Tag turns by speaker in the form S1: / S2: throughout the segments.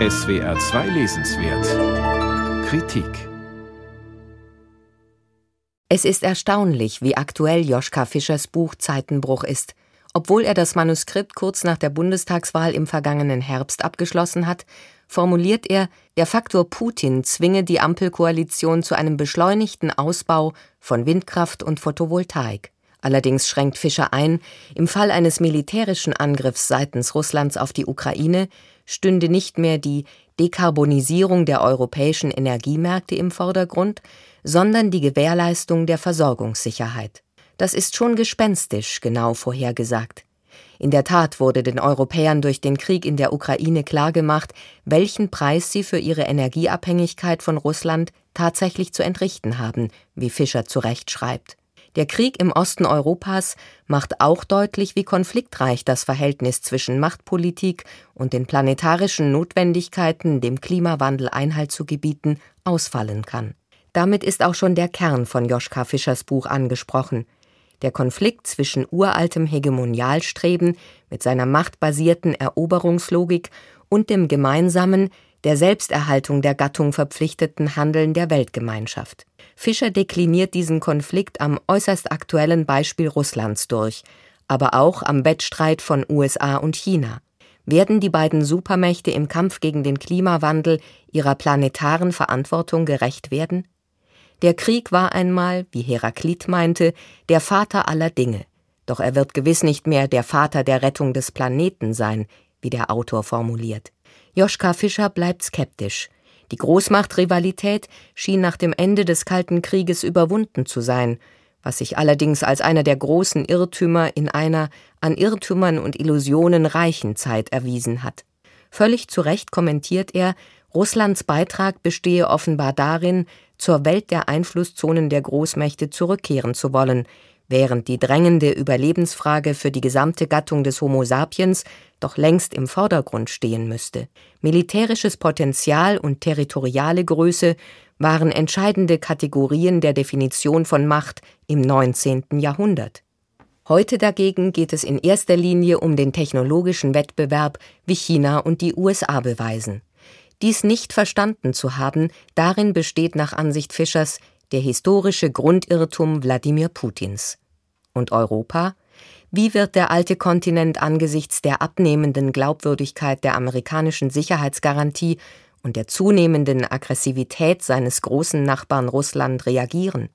S1: SWR 2 Lesenswert Kritik
S2: Es ist erstaunlich, wie aktuell Joschka Fischers Buch Zeitenbruch ist. Obwohl er das Manuskript kurz nach der Bundestagswahl im vergangenen Herbst abgeschlossen hat, formuliert er, der Faktor Putin zwinge die Ampelkoalition zu einem beschleunigten Ausbau von Windkraft und Photovoltaik. Allerdings schränkt Fischer ein, im Fall eines militärischen Angriffs seitens Russlands auf die Ukraine stünde nicht mehr die Dekarbonisierung der europäischen Energiemärkte im Vordergrund, sondern die Gewährleistung der Versorgungssicherheit. Das ist schon gespenstisch genau vorhergesagt. In der Tat wurde den Europäern durch den Krieg in der Ukraine klargemacht, welchen Preis sie für ihre Energieabhängigkeit von Russland tatsächlich zu entrichten haben, wie Fischer zu Recht schreibt. Der Krieg im Osten Europas macht auch deutlich, wie konfliktreich das Verhältnis zwischen Machtpolitik und den planetarischen Notwendigkeiten, dem Klimawandel Einhalt zu gebieten, ausfallen kann. Damit ist auch schon der Kern von Joschka Fischers Buch angesprochen. Der Konflikt zwischen uraltem Hegemonialstreben mit seiner machtbasierten Eroberungslogik und dem gemeinsamen, der Selbsterhaltung der Gattung verpflichteten Handeln der Weltgemeinschaft. Fischer dekliniert diesen Konflikt am äußerst aktuellen Beispiel Russlands durch, aber auch am Wettstreit von USA und China. Werden die beiden Supermächte im Kampf gegen den Klimawandel ihrer planetaren Verantwortung gerecht werden? Der Krieg war einmal, wie Heraklit meinte, der Vater aller Dinge. Doch er wird gewiss nicht mehr der Vater der Rettung des Planeten sein, wie der Autor formuliert. Joschka Fischer bleibt skeptisch. Die Großmachtrivalität schien nach dem Ende des Kalten Krieges überwunden zu sein, was sich allerdings als einer der großen Irrtümer in einer an Irrtümern und Illusionen reichen Zeit erwiesen hat. Völlig zu Recht kommentiert er, Russlands Beitrag bestehe offenbar darin, zur Welt der Einflusszonen der Großmächte zurückkehren zu wollen, während die drängende Überlebensfrage für die gesamte Gattung des Homo sapiens doch längst im Vordergrund stehen müsste. Militärisches Potenzial und territoriale Größe waren entscheidende Kategorien der Definition von Macht im 19. Jahrhundert. Heute dagegen geht es in erster Linie um den technologischen Wettbewerb, wie China und die USA beweisen. Dies nicht verstanden zu haben, darin besteht nach Ansicht Fischers der historische Grundirrtum Wladimir Putins. Und Europa? Wie wird der alte Kontinent angesichts der abnehmenden Glaubwürdigkeit der amerikanischen Sicherheitsgarantie und der zunehmenden Aggressivität seines großen Nachbarn Russland reagieren?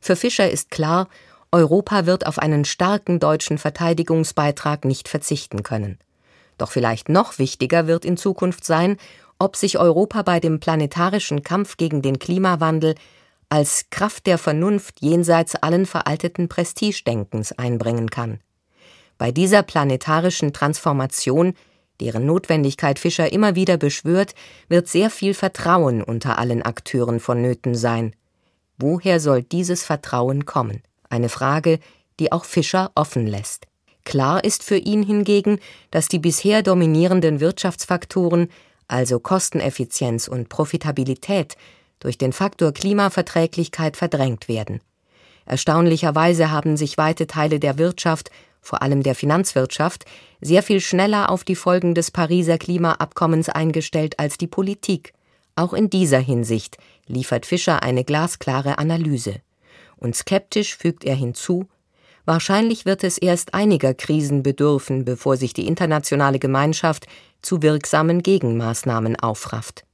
S2: Für Fischer ist klar, Europa wird auf einen starken deutschen Verteidigungsbeitrag nicht verzichten können. Doch vielleicht noch wichtiger wird in Zukunft sein, ob sich Europa bei dem planetarischen Kampf gegen den Klimawandel als Kraft der Vernunft jenseits allen veralteten Prestigedenkens einbringen kann. Bei dieser planetarischen Transformation, deren Notwendigkeit Fischer immer wieder beschwört, wird sehr viel Vertrauen unter allen Akteuren vonnöten sein. Woher soll dieses Vertrauen kommen? Eine Frage, die auch Fischer offen lässt. Klar ist für ihn hingegen, dass die bisher dominierenden Wirtschaftsfaktoren, also Kosteneffizienz und Profitabilität, durch den Faktor Klimaverträglichkeit verdrängt werden. Erstaunlicherweise haben sich weite Teile der Wirtschaft, vor allem der Finanzwirtschaft, sehr viel schneller auf die Folgen des Pariser Klimaabkommens eingestellt als die Politik. Auch in dieser Hinsicht liefert Fischer eine glasklare Analyse. Und skeptisch fügt er hinzu, wahrscheinlich wird es erst einiger Krisen bedürfen, bevor sich die internationale Gemeinschaft zu wirksamen Gegenmaßnahmen aufrafft.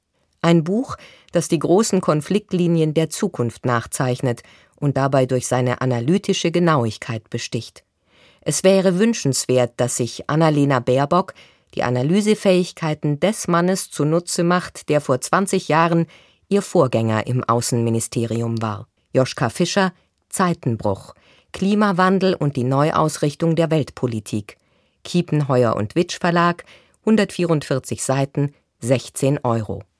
S2: Ein Buch, das die großen Konfliktlinien der Zukunft nachzeichnet und dabei durch seine analytische Genauigkeit besticht. Es wäre wünschenswert, dass sich Annalena Baerbock die Analysefähigkeiten des Mannes zunutze macht, der vor 20 Jahren ihr Vorgänger im Außenministerium war. Joschka Fischer Zeitenbruch Klimawandel und die Neuausrichtung der Weltpolitik. Kiepenheuer und Witsch Verlag 144 Seiten 16 Euro